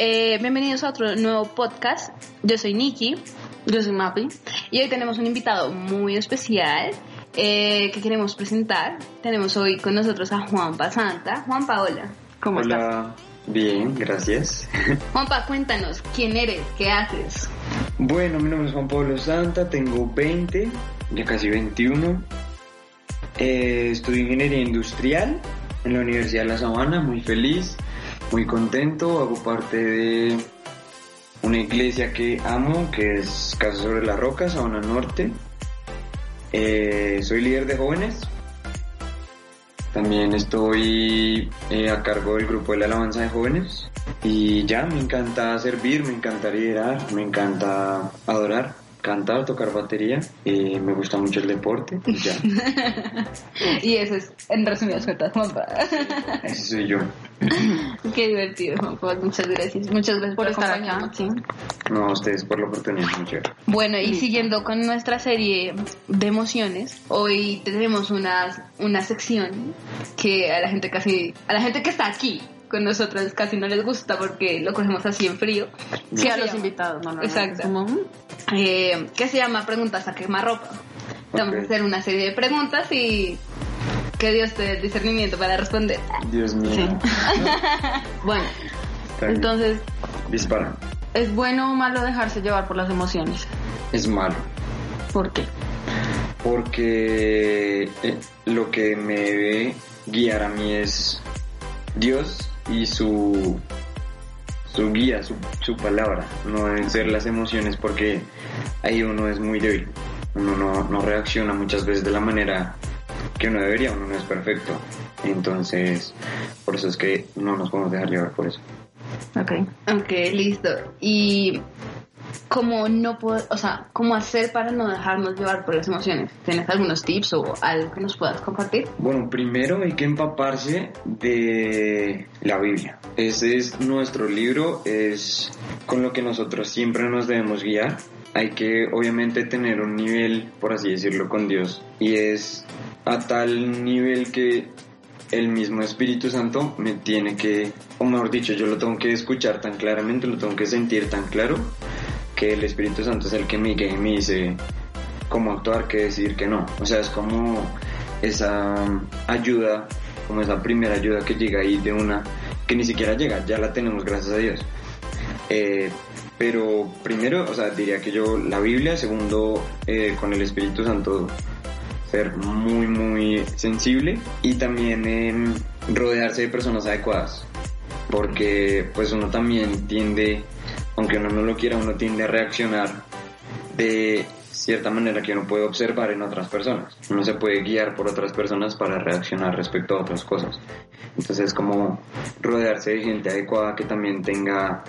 Eh, bienvenidos a otro nuevo podcast. Yo soy Nikki. Yo soy Mapi. Y hoy tenemos un invitado muy especial eh, que queremos presentar. Tenemos hoy con nosotros a Juanpa Santa. Juanpa, hola. ¿Cómo estás? Hola, bien, gracias. Juanpa, cuéntanos, ¿quién eres? ¿Qué haces? Bueno, mi nombre es Juan Pablo Santa, tengo 20, ya casi 21. Eh, estudio ingeniería industrial en la Universidad de La Sabana, muy feliz, muy contento. Hago parte de una iglesia que amo, que es Casa sobre la Roca, Sabana Norte. Eh, soy líder de jóvenes. También estoy eh, a cargo del grupo de la alabanza de jóvenes. Y ya, me encanta servir, me encanta liderar, me encanta adorar, cantar, tocar batería. Y me gusta mucho el deporte. Y ya, y eso es, en resumidas cuentas, Juanpa. ese soy yo. Qué divertido, Juanpa. Muchas gracias. Muchas gracias por, Por estar acá. acompañarnos. Sí. No, a ustedes por la oportunidad, chévere. Bueno, y siguiendo con nuestra serie de emociones, hoy tenemos una, una sección que a la gente casi, a la gente que está aquí con nosotros casi no les gusta porque lo cogemos así en frío. Sí, ¿Qué a los llama? invitados, no, no. Exacto. Como, Eh, que se llama Preguntas a quemarropa. Vamos a hacer una serie de preguntas y que Dios te dé discernimiento para responder. Dios mío. Sí. Bueno, entonces, Dispara. ¿es bueno o malo dejarse llevar por las emociones? Es malo. ¿Por qué? porque eh, lo que me debe guiar a mí es Dios y su, su guía, su, su palabra, no deben ser las emociones porque ahí uno es muy débil, uno no, no reacciona muchas veces de la manera que uno debería, uno no es perfecto, entonces por eso es que no nos podemos dejar llevar por eso. Ok. Ok, listo. Y cómo no puedo, o sea, cómo hacer para no dejarnos llevar por las emociones. ¿Tienes algunos tips o algo que nos puedas compartir? Bueno, primero hay que empaparse de la Biblia. Ese es nuestro libro, es con lo que nosotros siempre nos debemos guiar. Hay que obviamente tener un nivel, por así decirlo, con Dios. Y es a tal nivel que el mismo Espíritu Santo me tiene que, o mejor dicho, yo lo tengo que escuchar tan claramente, lo tengo que sentir tan claro, que el Espíritu Santo es el que me guía y me dice cómo actuar, qué decir, qué no. O sea, es como esa ayuda, como esa primera ayuda que llega ahí de una, que ni siquiera llega, ya la tenemos, gracias a Dios. Eh, pero primero, o sea, diría que yo la Biblia, segundo, eh, con el Espíritu Santo, ser muy, muy sensible y también em, rodearse de personas adecuadas, porque pues uno también tiende, aunque uno no lo quiera, uno tiende a reaccionar de cierta manera que uno puede observar en otras personas. Uno se puede guiar por otras personas para reaccionar respecto a otras cosas. Entonces es como rodearse de gente adecuada que también tenga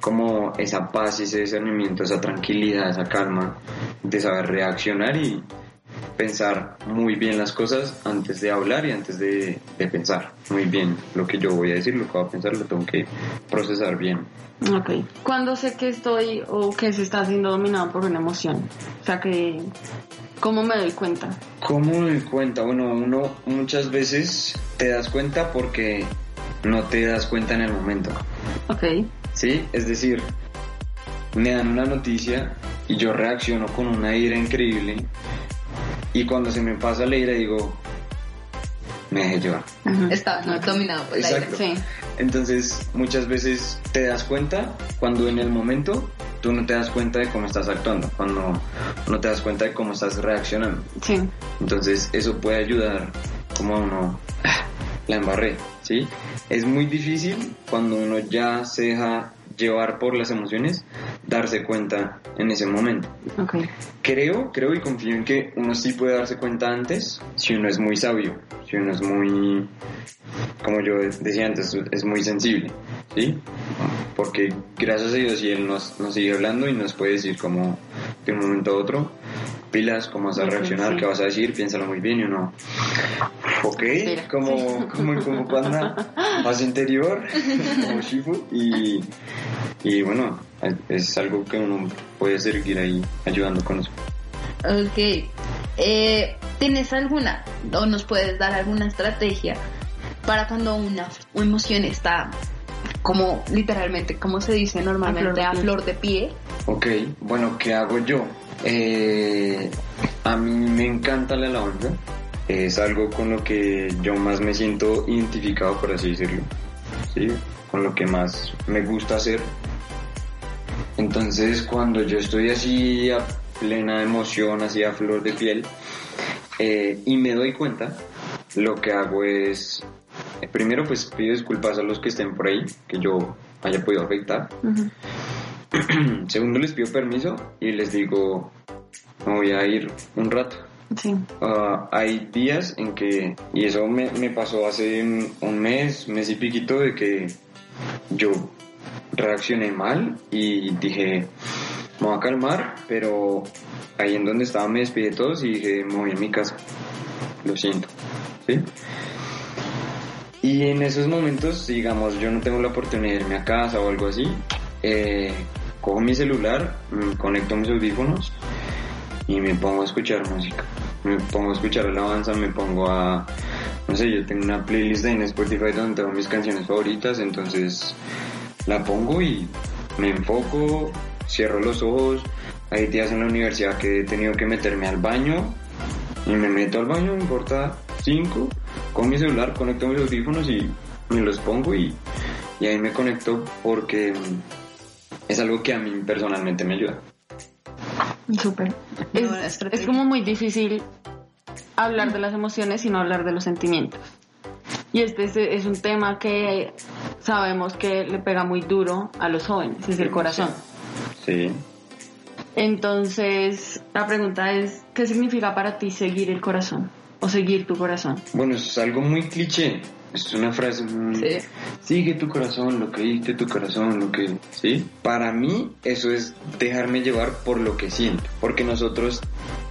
como esa paz ese discernimiento, esa tranquilidad, esa calma de saber reaccionar y pensar muy bien las cosas antes de hablar y antes de, de pensar muy bien lo que yo voy a decir, lo que voy a pensar, lo tengo que procesar bien. Ok. ¿Cuándo sé que estoy o que se está siendo dominado por una emoción? O sea, que... ¿Cómo me doy cuenta? ¿Cómo me doy cuenta? Bueno, uno muchas veces te das cuenta porque no te das cuenta en el momento. Ok. ¿Sí? Es decir, me dan una noticia y yo reacciono con una ira increíble y cuando se me pasa la ira digo, me dejé llevar. Está no, dominado por la ira. Exacto. Sí. Entonces, muchas veces te das cuenta cuando en el momento tú no te das cuenta de cómo estás actuando, cuando no te das cuenta de cómo estás reaccionando. Sí. Entonces, eso puede ayudar como a uno, "Ah, la embarré, ¿sí? Es muy difícil cuando uno ya se deja llevar por las emociones, darse cuenta en ese momento. Ok. Creo, creo y confío en que uno sí puede darse cuenta antes si uno es muy sabio, si uno es muy, como yo decía antes, es muy sensible, ¿sí? Porque gracias a Dios y Él nos, nos sigue hablando y nos puede decir como de un momento a otro, pilas, cómo vas a reaccionar, sí. qué vas a decir, piénsalo muy bien y uno, ok, como, como, como panda más interior, como Shifu y, y bueno, es algo que uno puede seguir ahí ayudando con eso. Ok. Eh, ¿Tienes alguna o nos puedes dar alguna estrategia para cuando una emoción está como literalmente, como se dice normalmente, a flor de pie. Ok, bueno, ¿qué hago yo? Eh, a mí me encanta la alabanza. Es algo con lo que yo más me siento identificado, por así decirlo. ¿Sí? Con lo que más me gusta hacer. Entonces, cuando yo estoy así a plena emoción, así a flor de piel, eh, y me doy cuenta, lo que hago es, eh, primero pues pido disculpas a los que estén por ahí, que yo haya podido afectar. Segundo, les pido permiso y les digo, me voy a ir un rato. Sí. Ah, hay días en que, y eso me, me pasó hace un mes, mes y piquito, de que yo reaccioné mal y dije, me voy a calmar, pero ahí en donde estaba me despedí de todos y dije, me voy a mi casa. Lo siento. ¿Sí? Y en esos momentos, digamos, yo no tengo la oportunidad de irme a casa o algo así, eh, cojo mi celular, mm, conecto mis audífonos y me pongo a escuchar música. Me pongo a escuchar alabanza, me pongo a... No sé, yo tengo una playlist en Spotify donde tengo mis canciones favoritas, entonces la pongo y me enfoco, cierro los ojos. Hay días en la universidad que he tenido que meterme al baño y me meto al baño, me importa cinco, con mi celular conecto mis audífonos y me los pongo y, y ahí me conecto porque es algo que a mí personalmente me ayuda. Súper. Es, es como muy difícil hablar de las emociones y no hablar de los sentimientos. Y este es, un tema que sabemos que le pega muy duro a los jóvenes, es el corazón. Sí. Entonces, la pregunta es, ¿qué significa para ti seguir el corazón? O seguir tu corazón. Bueno, eso es algo muy cliché. Es una frase muy... Sí. Sigue tu corazón, lo que dicte tu corazón, lo que... ¿Sí? Para mí eso es dejarme llevar por lo que siento. Porque nosotros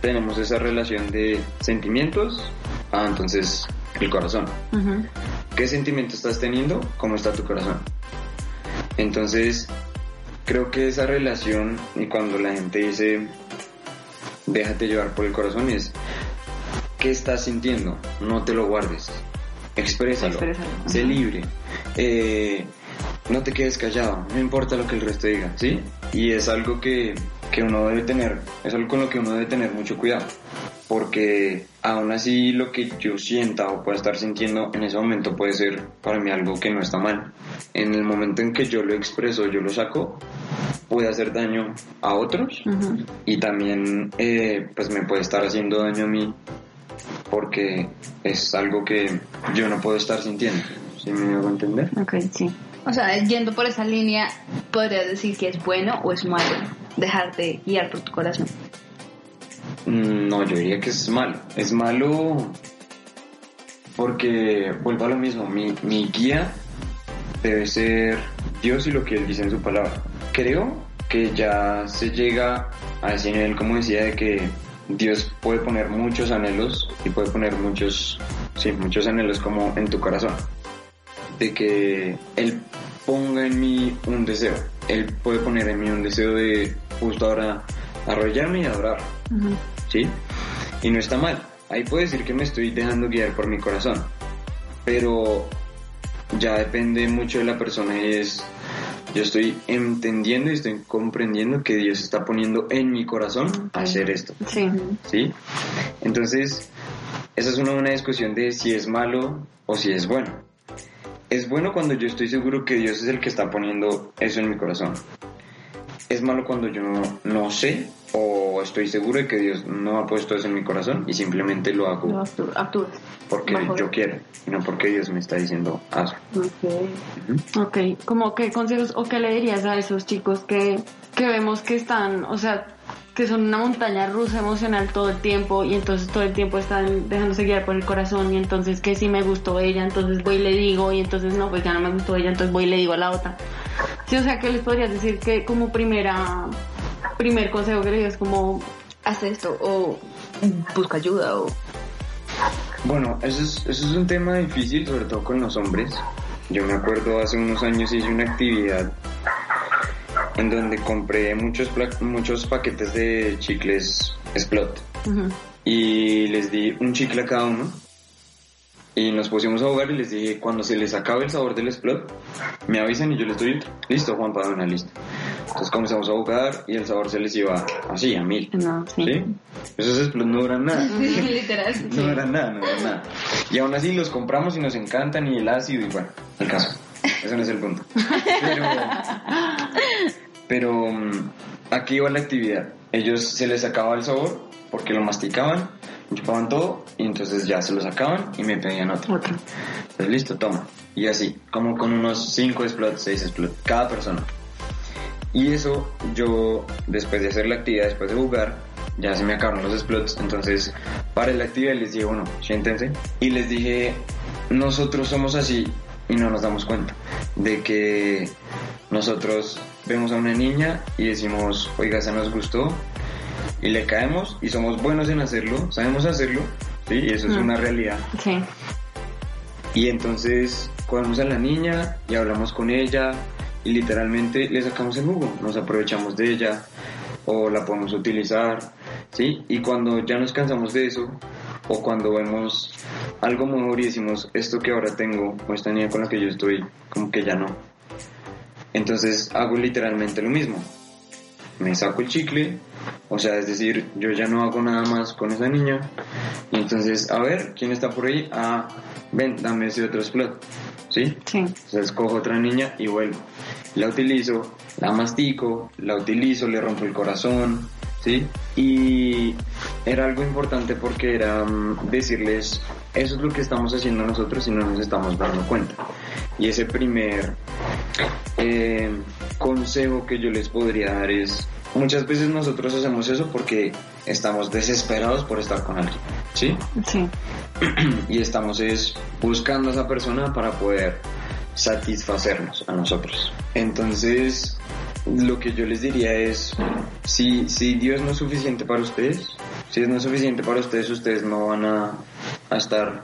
tenemos esa relación de sentimientos. Ah, entonces el corazón. ¿Qué sentimiento estás teniendo? ¿Cómo está tu corazón? Entonces, creo que esa relación, y cuando la gente dice, déjate llevar por el corazón, es, ¿qué estás sintiendo? No te lo guardes. Exprésalo. Exprésalo, Sé libre. Eh, no te quedes callado, no importa lo que el resto diga, ¿sí? Y es algo que, que uno debe tener, es algo con lo que uno debe tener mucho cuidado. Porque aún así lo que yo sienta o pueda estar sintiendo en ese momento puede ser para mí algo que no está mal. En el momento en que yo lo expreso, yo lo saco, puede hacer daño a otros y también eh, pues me puede estar haciendo daño a mí porque es algo que yo no puedo estar sintiendo. ¿Sí me hago entender? Ok, sí. O sea, yendo por esa línea, podrías decir que es bueno o es malo dejarte guiar por tu corazón. Mm, No, yo diría que es malo. Es malo porque, vuelvo a lo mismo, mi, mi guía debe ser Dios y lo que Él dice en su palabra. Creo que ya se llega a ese nivel, como decía, de que Dios puede poner muchos anhelos y puede poner muchos, sí, muchos anhelos como en tu corazón. De que Él ponga en mí un deseo. Él puede poner en mí un deseo de justo ahora arrollarme y adorar. Ujú. ¿Sí? Y no está mal. Ahí puedo decir que me estoy dejando guiar por mi corazón. Pero ya depende mucho de la persona y es... Yo estoy entendiendo y estoy comprendiendo que Dios está poniendo en mi corazón hacer esto, Sí. ¿sí? Entonces, esa es una buena discusión de si es malo o si es bueno. Es bueno cuando yo estoy seguro que Dios es el que está poniendo eso en mi corazón. Es malo cuando yo no, sé o estoy seguro de que Dios no ha puesto eso en mi corazón y simplemente lo hago Lo actúas. porque yo quiero y no porque Dios me está diciendo hazlo. Ok, como qué consejos o qué le dirías a esos chicos que, que vemos que están, o sea, que son una montaña rusa emocional todo el tiempo y entonces todo el tiempo están dejándose guiar por el corazón y entonces que si me gustó ella, entonces voy y le digo y entonces no, pues ya no me gustó ella, entonces voy y le digo a la otra. Sí, o sea, ¿qué les podrías decir que como primera, primer consejo que le digas como, Haz esto o busca ayuda o... Bueno, eso es, eso es un tema difícil, sobre todo con los hombres. Yo me acuerdo hace unos años hice una actividad en donde compré muchos, muchos paquetes de chicles Splot. Y les di un chicle a cada uno Y nos pusimos a jugar y les dije, cuando se les acabe el sabor del explot, me avisan y yo les doy otro. Listo, Juan una lista. Entonces comenzamos a jugar y el sabor se les iba así, a mil. No, sí. ¿Sí? Esos explot no duran nada. Literal. No duran nada, no duran nada. Y aún así los compramos y nos encantan y el ácido y bueno, el caso. Ese no es el punto. Pero, pero mm, aquí iba la actividad. Ellos se les acababa el sabor porque lo masticaban, chupaban todo y entonces ya se lo sacaban y me pedían otro. Pues listo, toma. Y así, como con unos 5 explots, 6 explots, cada persona. Y eso yo, después de hacer la actividad, después de jugar, ya se me acabaron los explots. Entonces, para la actividad les dije, bueno, siéntense. Y les dije, nosotros somos así y no nos damos cuenta de que nosotros vemos a una niña y decimos, oiga, esa nos gustó. Y le caemos y somos buenos en hacerlo, sabemos hacerlo. Sí, y eso es una realidad. Sí. Y entonces cogemos a la niña y hablamos con ella y literalmente le sacamos el jugo, nos aprovechamos de ella o la podemos utilizar, ¿sí? Y cuando ya nos cansamos de eso o cuando vemos algo mejor y decimos esto que ahora tengo o esta niña con la que yo estoy, como que ya no. Entonces hago literalmente lo mismo. Me saco el chicle, o sea, es decir, yo ya no hago nada más con esa niña. Y entonces, a ver, ¿quién está por ahí? Ah, ven, dame ese otro explot. ¿Sí? Sí. Entonces cojo otra niña y vuelvo. La utilizo, la mastico, la utilizo, le rompo el corazón, ¿sí? Y era algo importante porque era mm, decirles, eso es lo que estamos haciendo nosotros y no nos estamos dando cuenta. Y ese primer eh, consejo que yo les podría dar es, muchas veces nosotros hacemos eso porque estamos desesperados por estar con alguien, ¿sí? Sí. y estamos es buscando a esa persona para poder satisfacernos a nosotros. Entonces, lo que yo les diría es, si, si Dios no es suficiente para ustedes, si no es suficiente para ustedes, ustedes no van a, a estar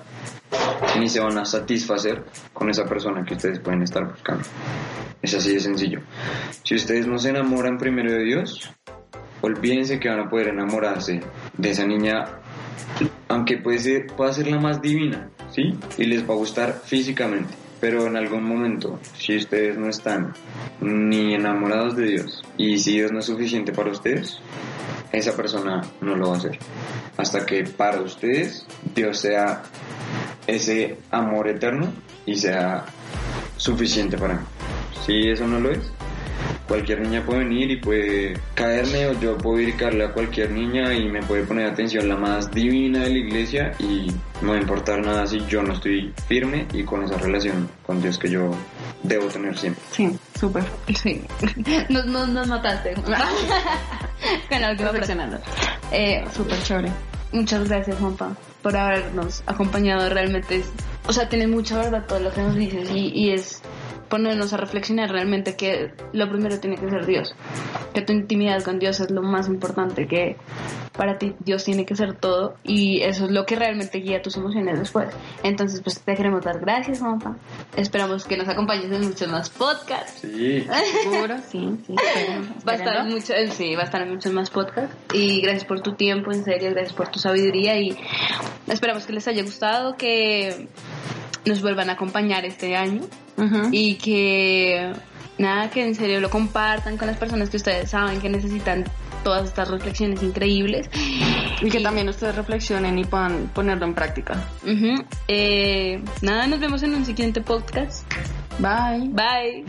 ni se van a satisfacer con esa persona que ustedes pueden estar buscando. Es así de sencillo. Si ustedes no se enamoran primero de Dios, olvídense que van a poder enamorarse de esa niña aunque puede ser, pueda ser la más divina, ¿sí? Y les va a gustar físicamente. Pero en algún momento, si ustedes no están ni enamorados de Dios y si Dios no es suficiente para ustedes, esa persona no lo va a hacer. Hasta que para ustedes Dios sea ese amor eterno y sea suficiente para mí. Si eso no lo es, cualquier niña puede venir y puede caerme o yo puedo ir a caerle a cualquier niña y me puede poner atención la más divina de la iglesia y no va a importar nada si yo no estoy firme y con esa relación con Dios que yo debo tener siempre. Sí, súper. Sí. Nos, nos, nos mataste. Con la última. Eh, Súper chévere. Muchas gracias, Juanpa, por habernos acompañado. Realmente es, o sea, tiene mucha verdad todo lo que nos dices y, y es ponernos a reflexionar realmente que lo primero tiene que ser Dios. Que tu intimidad con Dios es lo más importante, que para ti Dios tiene que ser todo y eso es lo que realmente guía tus emociones después. Entonces, pues te queremos dar gracias, Juanpa. Esperamos que nos acompañes en muchos más podcasts. Sí. Seguro, sí, sí. Va a estar mucho, eh, sí, va a estar en muchos más podcasts. Y gracias por tu tiempo, en serio, gracias por tu sabiduría y esperamos que les haya gustado, que nos vuelvan a acompañar este año y que nada, que en serio lo compartan con las personas que ustedes saben que necesitan todas estas reflexiones increíbles. Y que también ustedes reflexionen y puedan ponerlo en práctica. Eh, nada, nos vemos en un siguiente podcast. Bye. Bye.